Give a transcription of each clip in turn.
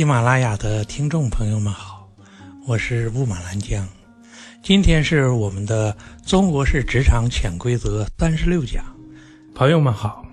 喜马拉雅的听众朋友们好，我是雾满兰江。今天是我们的中国式职场潜规则三十六讲。朋友们好，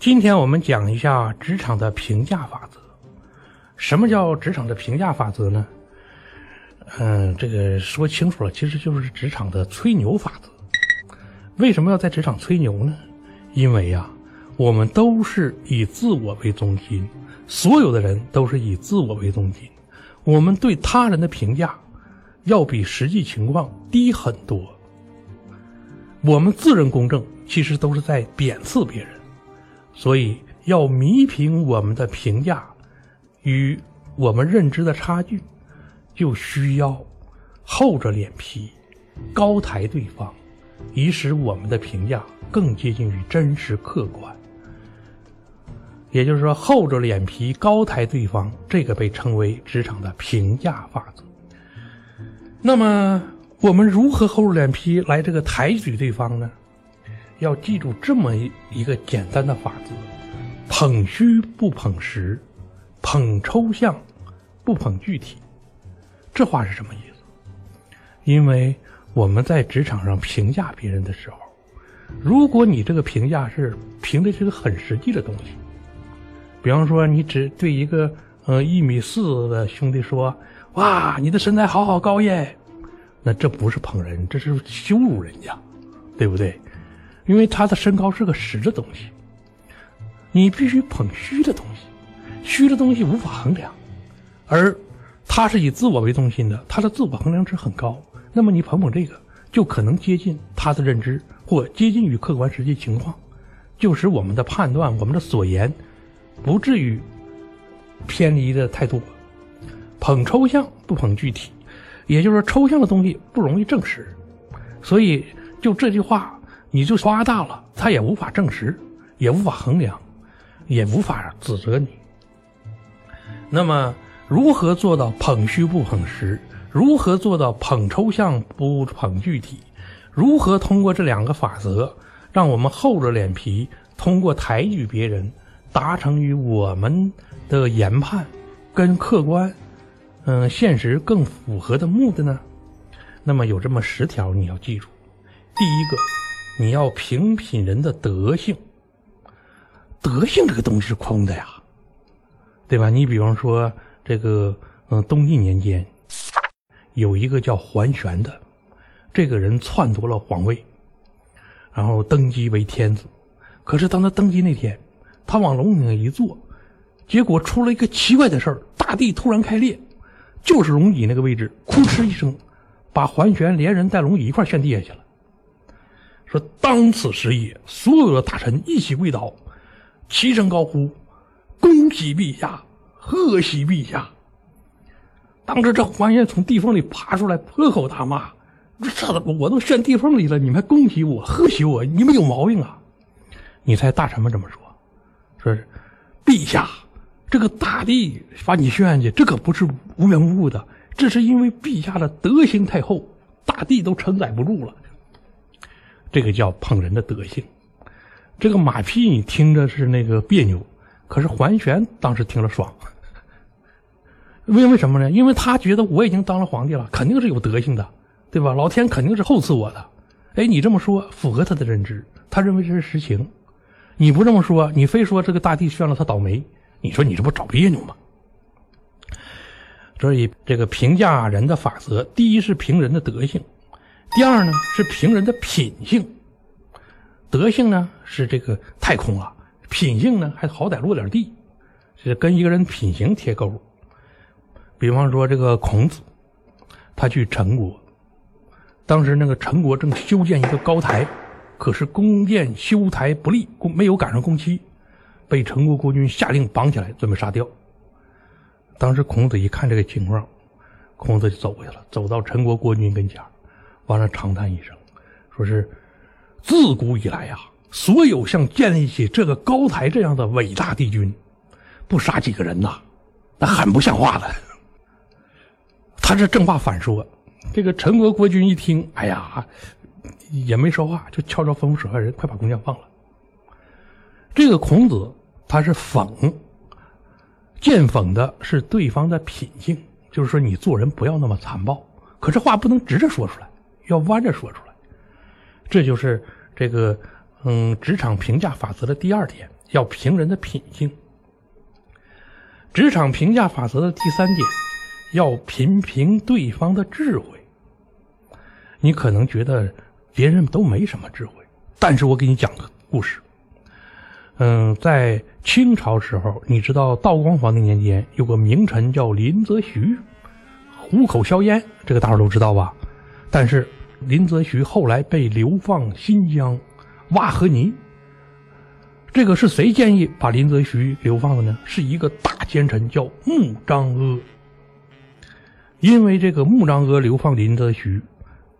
今天我们讲一下职场的评价法则。什么叫职场的评价法则呢？嗯，这个说清楚了，其实就是职场的吹牛法则。为什么要在职场吹牛呢？因为呀，我们都是以自我为中心。所有的人都是以自我为中心，我们对他人的评价要比实际情况低很多。我们自认公正，其实都是在贬斥别人，所以要弥平我们的评价与我们认知的差距，就需要厚着脸皮高抬对方，以使我们的评价更接近于真实客观。也就是说，厚着脸皮高抬对方，这个被称为职场的评价法则。那么，我们如何厚着脸皮来这个抬举对方呢？要记住这么一个简单的法则：捧虚不捧实，捧抽象不捧具体。这话是什么意思？因为我们在职场上评价别人的时候，如果你这个评价是评的是个很实际的东西。比方说，你只对一个呃一米四的兄弟说：“哇，你的身材好好高耶！”那这不是捧人，这是羞辱人家，对不对？因为他的身高是个实的东西，你必须捧虚的东西，虚的东西无法衡量，而他是以自我为中心的，他的自我衡量值很高。那么你捧捧这个，就可能接近他的认知，或接近于客观实际情况，就使我们的判断，我们的所言。不至于偏离的太多，捧抽象不捧具体，也就是说，抽象的东西不容易证实，所以就这句话，你就夸大了，他也无法证实，也无法衡量，也无法指责你。那么，如何做到捧虚不捧实？如何做到捧抽象不捧具体？如何通过这两个法则，让我们厚着脸皮通过抬举别人？达成与我们的研判跟客观，嗯，现实更符合的目的呢？那么有这么十条你要记住。第一个，你要评品人的德性。德性这个东西是空的呀，对吧？你比方说这个，嗯，东晋年间有一个叫桓玄的，这个人篡夺了皇位，然后登基为天子。可是当他登基那天，他往龙井一坐，结果出了一个奇怪的事儿，大地突然开裂，就是龙椅那个位置，哭哧一声，把桓玄连人带龙椅一块陷地下去了。说当此时也，所有的大臣一起跪倒，齐声高呼：“恭喜陛下，贺喜陛下！”当时这桓玄从地缝里爬出来，破口大骂：“这怎么我都陷地缝里了，你们还恭喜我、贺喜我？你们有毛病啊！”你猜大臣们怎么说？说，陛下，这个大帝把你宣下去，这可不是无缘无故的，这是因为陛下的德行太厚，大帝都承载不住了。这个叫捧人的德行。这个马屁你听着是那个别扭，可是桓玄当时听了爽。因为什么呢？因为他觉得我已经当了皇帝了，肯定是有德行的，对吧？老天肯定是厚赐我的。哎，你这么说符合他的认知，他认为这是实情。你不这么说，你非说这个大地炫了他倒霉，你说你这不找别扭吗？所以这个评价人的法则，第一是评人的德性，第二呢是评人的品性。德性呢是这个太空了，品性呢还好歹落点地，是跟一个人品行贴钩。比方说这个孔子，他去陈国，当时那个陈国正修建一个高台。可是宫殿修台不利，没有赶上工期，被陈国国君下令绑起来，准备杀掉。当时孔子一看这个情况，孔子就走过去了，走到陈国国君跟前，完了长叹一声，说是自古以来呀，所有像建立起这个高台这样的伟大帝君，不杀几个人呐，那很不像话的。他这正话反说，这个陈国国君一听，哎呀。也没说话，就悄悄吩咐手下人：“快把工匠放了。”这个孔子他是讽，见讽的是对方的品性，就是说你做人不要那么残暴。可这话不能直着说出来，要弯着说出来。这就是这个嗯职场评价法则的第二点，要评人的品性。职场评价法则的第三点，要评评对方的智慧。你可能觉得别人都没什么智慧，但是我给你讲个故事。嗯，在清朝时候，你知道道光皇帝年间有个名臣叫林则徐，虎口销烟，这个大伙都知道吧？但是林则徐后来被流放新疆挖河泥。这个是谁建议把林则徐流放的呢？是一个大奸臣叫穆彰阿。因为这个穆彰阿流放林则徐。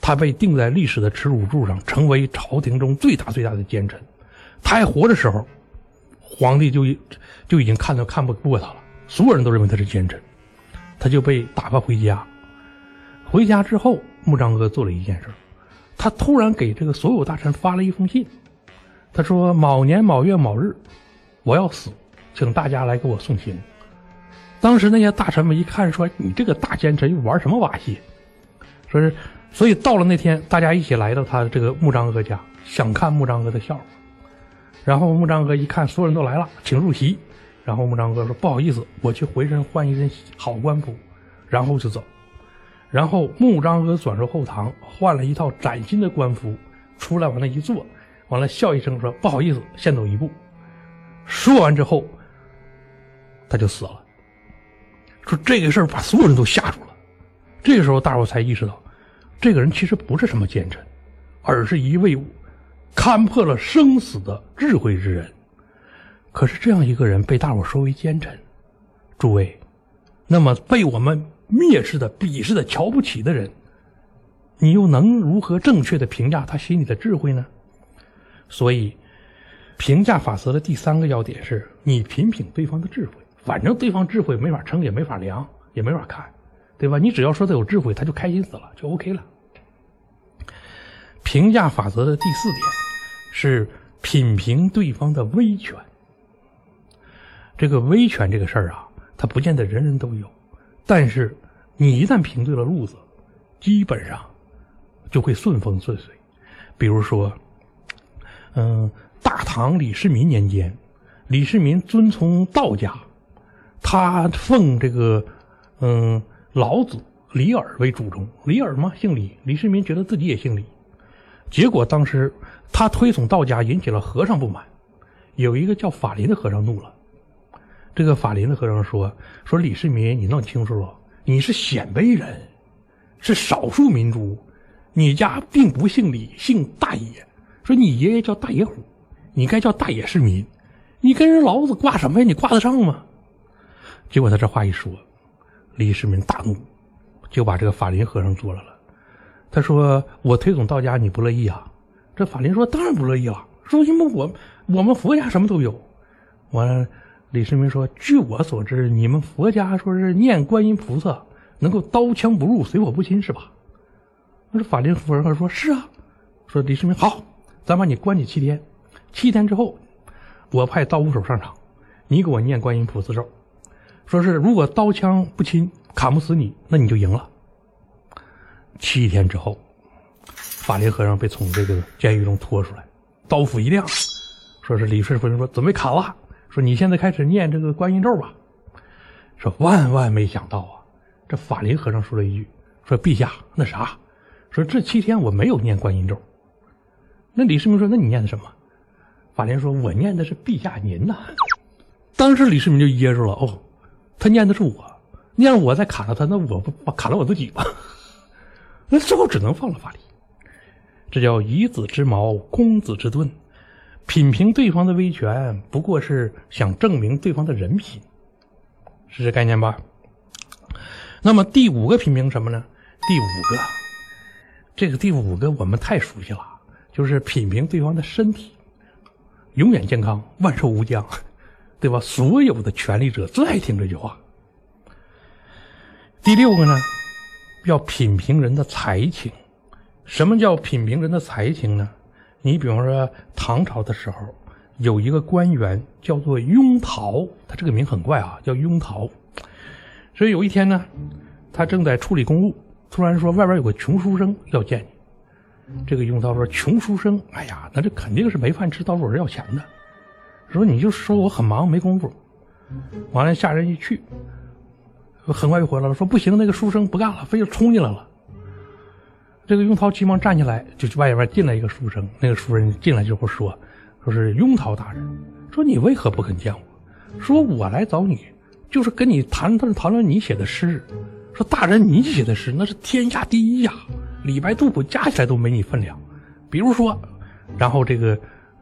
他被钉在历史的耻辱柱上，成为朝廷中最大最大的奸臣。他还活的时候，皇帝就就已经看都看不过他了，所有人都认为他是奸臣，他就被打发回家。回家之后，穆彰哥做了一件事，他突然给这个所有大臣发了一封信，他说：“某年某月某日，我要死，请大家来给我送行。”当时那些大臣们一看，说：“你这个大奸臣又玩什么把戏？”说是。所以到了那天，大家一起来到他这个穆彰阿家，想看穆彰阿的笑话。然后穆彰阿一看，所有人都来了，请入席。然后穆彰阿说：“不好意思，我去回身换一身好官服。”然后就走。然后穆彰阿转入后堂，换了一套崭新的官服，出来往那一坐，完了笑一声说：“不好意思，先走一步。”说完之后，他就死了。说这个事儿把所有人都吓住了。这个时候，大伙才意识到。这个人其实不是什么奸臣，而是一位看破了生死的智慧之人。可是这样一个人被大伙说为奸臣，诸位，那么被我们蔑视的、鄙视的、瞧不起的人，你又能如何正确的评价他心里的智慧呢？所以，评价法则的第三个要点是你品品对方的智慧。反正对方智慧没法称，也没法量，也没法看。对吧？你只要说他有智慧，他就开心死了，就 OK 了。评价法则的第四点是品评对方的威权。这个威权这个事儿啊，它不见得人人都有，但是你一旦评对了路子，基本上就会顺风顺水。比如说，嗯，大唐李世民年间，李世民遵从道家，他奉这个嗯。老子、李耳为主宗，李耳嘛姓李，李世民觉得自己也姓李，结果当时他推崇道家，引起了和尚不满，有一个叫法林的和尚怒了。这个法林的和尚说：“说李世民，你弄清楚了，你是鲜卑人，是少数民族，你家并不姓李，姓大野。说你爷爷叫大野虎，你该叫大野世民，你跟人老子挂什么呀？你挂得上吗？”结果他这话一说。李世民大怒，就把这个法林和尚捉来了。他说：“我推崇道家，你不乐意啊？”这法林说：“当然不乐意了。说因为我我们佛家什么都有。”完了，李世民说：“据我所知，你们佛家说是念观音菩萨能够刀枪不入、水火不侵，是吧？”那这法林夫人说：“是啊。”说李世民好，咱把你关起七天，七天之后，我派刀斧手上场，你给我念观音菩萨咒。说是如果刀枪不侵，砍不死你，那你就赢了。七天之后，法林和尚被从这个监狱中拖出来，刀斧一亮，说是李顺夫人说准备砍了，说你现在开始念这个观音咒吧。说万万没想到啊，这法林和尚说了一句：“说陛下那啥，说这七天我没有念观音咒。”那李世民说：“那你念的什么？”法林说：“我念的是陛下您呐。”当时李世民就噎住了，哦。他念的是我，念了我再砍了他，那我不砍了我自己吗？那最后只能放了法力。这叫以子之矛攻子之盾，品评对方的威权，不过是想证明对方的人品，是这概念吧？那么第五个品评什么呢？第五个，这个第五个我们太熟悉了，就是品评对方的身体，永远健康，万寿无疆。对吧？所有的权力者最爱听这句话。第六个呢，要品评人的才情。什么叫品评人的才情呢？你比方说唐朝的时候，有一个官员叫做雍陶，他这个名很怪啊，叫雍陶。所以有一天呢，他正在处理公务，突然说外边有个穷书生要见你。这个雍陶说：“穷书生，哎呀，那这肯定是没饭吃，到处是要钱的。说你就说我很忙，没工夫。完了，下人一去，很快就回来了，说不行，那个书生不干了，非要冲进来了。这个雍陶急忙站起来，就去外边进来一个书生，那个书人进来之后说。”说是雍陶大人，说你为何不肯见我？说我来找你，就是跟你谈谈谈论你写的诗。说大人，你写的诗那是天下第一呀，李白、杜甫加起来都没你分量。比如说，然后这个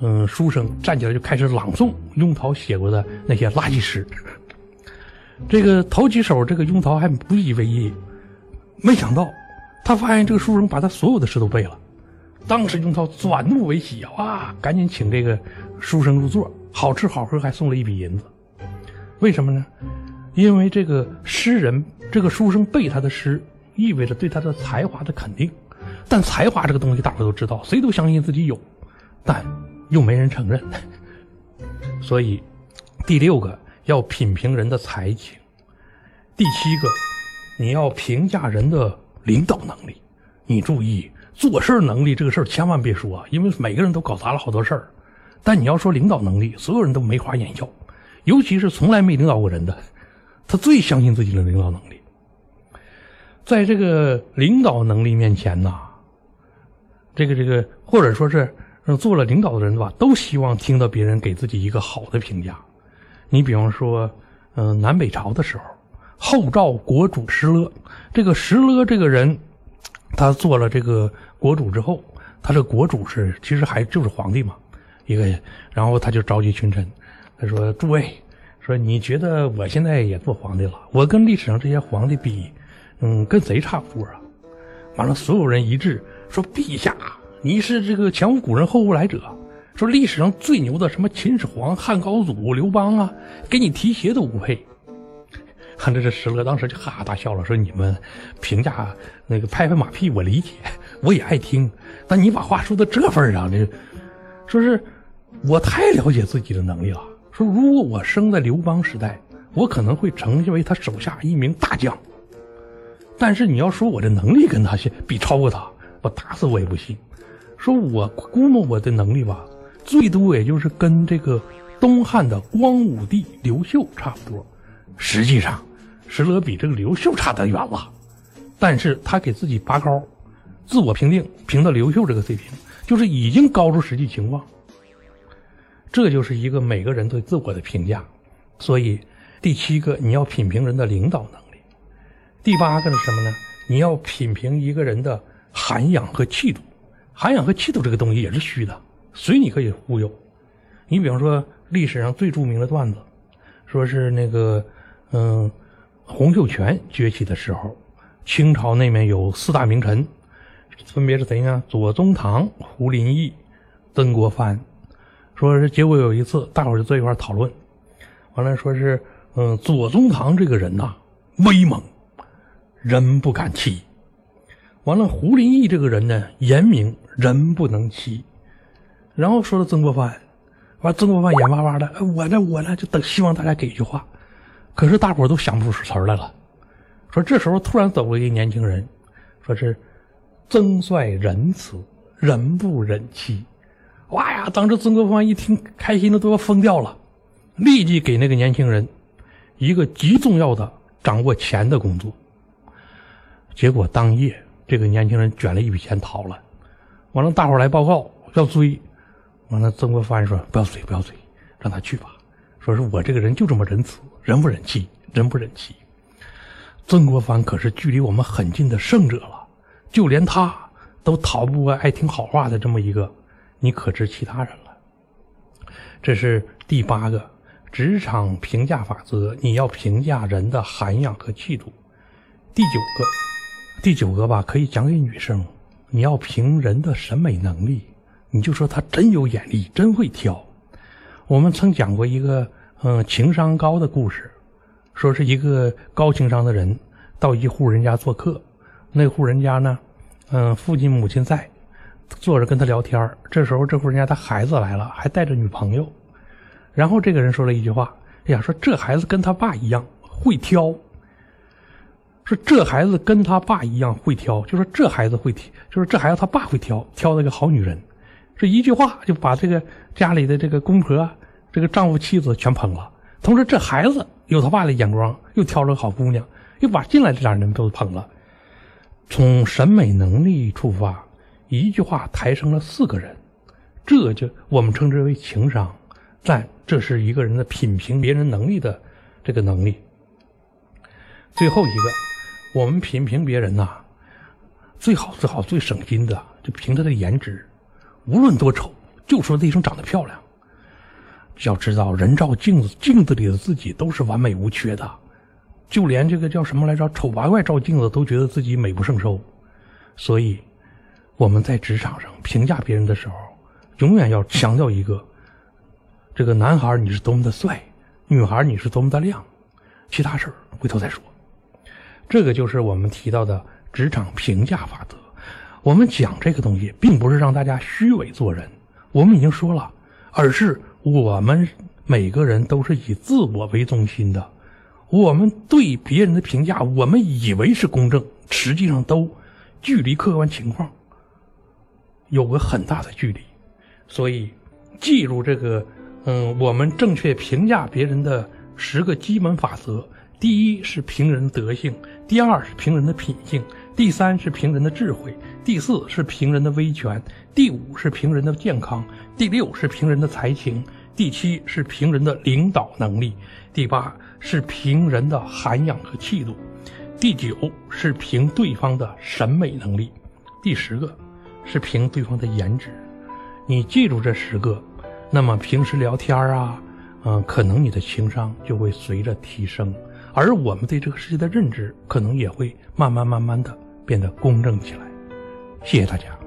嗯书生站起来就开始朗诵雍陶写过的那些垃圾诗。这个头几首，这个雍陶还不以为意，没想到他发现这个书生把他所有的诗都背了。当时雍陶转怒为喜啊，赶紧请这个书生入座，好吃好喝，还送了一笔银子。为什么呢？因为这个诗人，这个书生背他的诗，意味着对他的才华的肯定。但才华这个东西，大伙都知道，谁都相信自己有，但又没人承认。所以，第六个要品评人的才情；第七个，你要评价人的领导能力。你注意。做事能力这个事儿千万别说，因为每个人都搞砸了好多事儿。但你要说领导能力，所有人都眉花眼笑，尤其是从来没领导过人的，他最相信自己的领导能力。在这个领导能力面前呐，这个这个或者说是做了领导的人吧，都希望听到别人给自己一个好的评价。你比方说，嗯，南北朝的时候，后赵国主石勒，这个石勒这个人，他做了这个。国主之后，他这国主是其实还就是皇帝嘛，一个，然后他就召集群臣，他说：“诸位，说你觉得我现在也做皇帝了，我跟历史上这些皇帝比，嗯，跟贼差不多啊。”完了，所有人一致说：“陛下，你是这个前无古人后无来者，说历史上最牛的什么秦始皇、汉高祖、刘邦啊，给你提鞋都不配。”看着这石勒当时就哈哈大笑了，说：“你们评价那个拍拍马屁，我理解。”我也爱听，但你把话说到这份上，这说是我太了解自己的能力了。说如果我生在刘邦时代，我可能会成为他手下一名大将。但是你要说我的能力跟他比超过他，我打死我也不信。说我估摸我的能力吧，最多也就是跟这个东汉的光武帝刘秀差不多。实际上，石勒比这个刘秀差得远了，但是他给自己拔高。自我评定评到刘秀这个水平，就是已经高出实际情况。这就是一个每个人对自我的评价。所以，第七个你要品评人的领导能力。第八个是什么呢？你要品评一个人的涵养和气度。涵养和气度这个东西也是虚的，随你可以忽悠。你比方说历史上最著名的段子，说是那个嗯，洪秀全崛起的时候，清朝那面有四大名臣。分别是谁呢？左宗棠、胡林翼、曾国藩。说是结果有一次，大伙儿就坐一块讨论，完了说是，嗯，左宗棠这个人呐，威猛，人不敢欺；完了胡林翼这个人呢，严明，人不能欺。然后说到曾国藩，完曾国藩眼巴巴的，我呢，我呢，就等希望大家给句话，可是大伙都想不出词儿来了。说这时候突然走了一个年轻人，说是。曾帅仁慈，人不忍欺。哇呀！当时曾国藩一听，开心的都要疯掉了，立即给那个年轻人一个极重要的掌握钱的工作。结果当夜，这个年轻人卷了一笔钱逃了。完了，大伙来报告要追。完了，曾国藩说：“不要追，不要追，让他去吧。”说是我这个人就这么仁慈，人不忍欺，人不忍欺。曾国藩可是距离我们很近的圣者了。就连他都逃不过爱听好话的这么一个，你可知其他人了？这是第八个职场评价法则，你要评价人的涵养和气度。第九个，第九个吧，可以讲给女生，你要凭人的审美能力，你就说他真有眼力，真会挑。我们曾讲过一个嗯情商高的故事，说是一个高情商的人到一户人家做客。那户人家呢，嗯，父亲母亲在，坐着跟他聊天这时候，这户人家的孩子来了，还带着女朋友。然后这个人说了一句话：“哎呀，说这孩子跟他爸一样会挑。说这孩子跟他爸一样会挑，就说这孩子会挑，就是这孩子他爸会挑，挑了个好女人。这一句话就把这个家里的这个公婆、这个丈夫、妻子全捧了。同时，这孩子有他爸的眼光，又挑了个好姑娘，又把进来这俩人都捧了。从审美能力出发，一句话抬升了四个人，这就我们称之为情商。但这是一个人的品评别人能力的这个能力。最后一个。我们品评别人呐，最好最好最省心的，就凭他的颜值，无论多丑，就说这一声长得漂亮。要知道，人照镜子，镜子里的自己都是完美无缺的，就连这个叫什么来着，丑八怪照镜子都觉得自己美不胜收。所以，我们在职场上评价别人的时候，永远要强调一个：这个男孩你是多么的帅，女孩你是多么的亮，其他事儿回头再说。这个就是我们提到的职场评价法则。我们讲这个东西，并不是让大家虚伪做人，我们已经说了，而是我们每个人都是以自我为中心的。我们对别人的评价，我们以为是公正，实际上都距离客观情况有个很大的距离。所以，记住这个，嗯，我们正确评价别人的十个基本法则。第一是评人德性，第二是评人的品性，第三是评人的智慧，第四是评人的威权，第五是评人的健康，第六是评人的才情，第七是评人的领导能力，第八是评人的涵养和气度，第九是评对方的审美能力，第十个是评对方的颜值。你记住这十个，那么平时聊天啊，嗯，可能你的情商就会随着提升。而我们对这个世界的认知可能也会慢慢慢慢的变得公正起来。谢谢大家。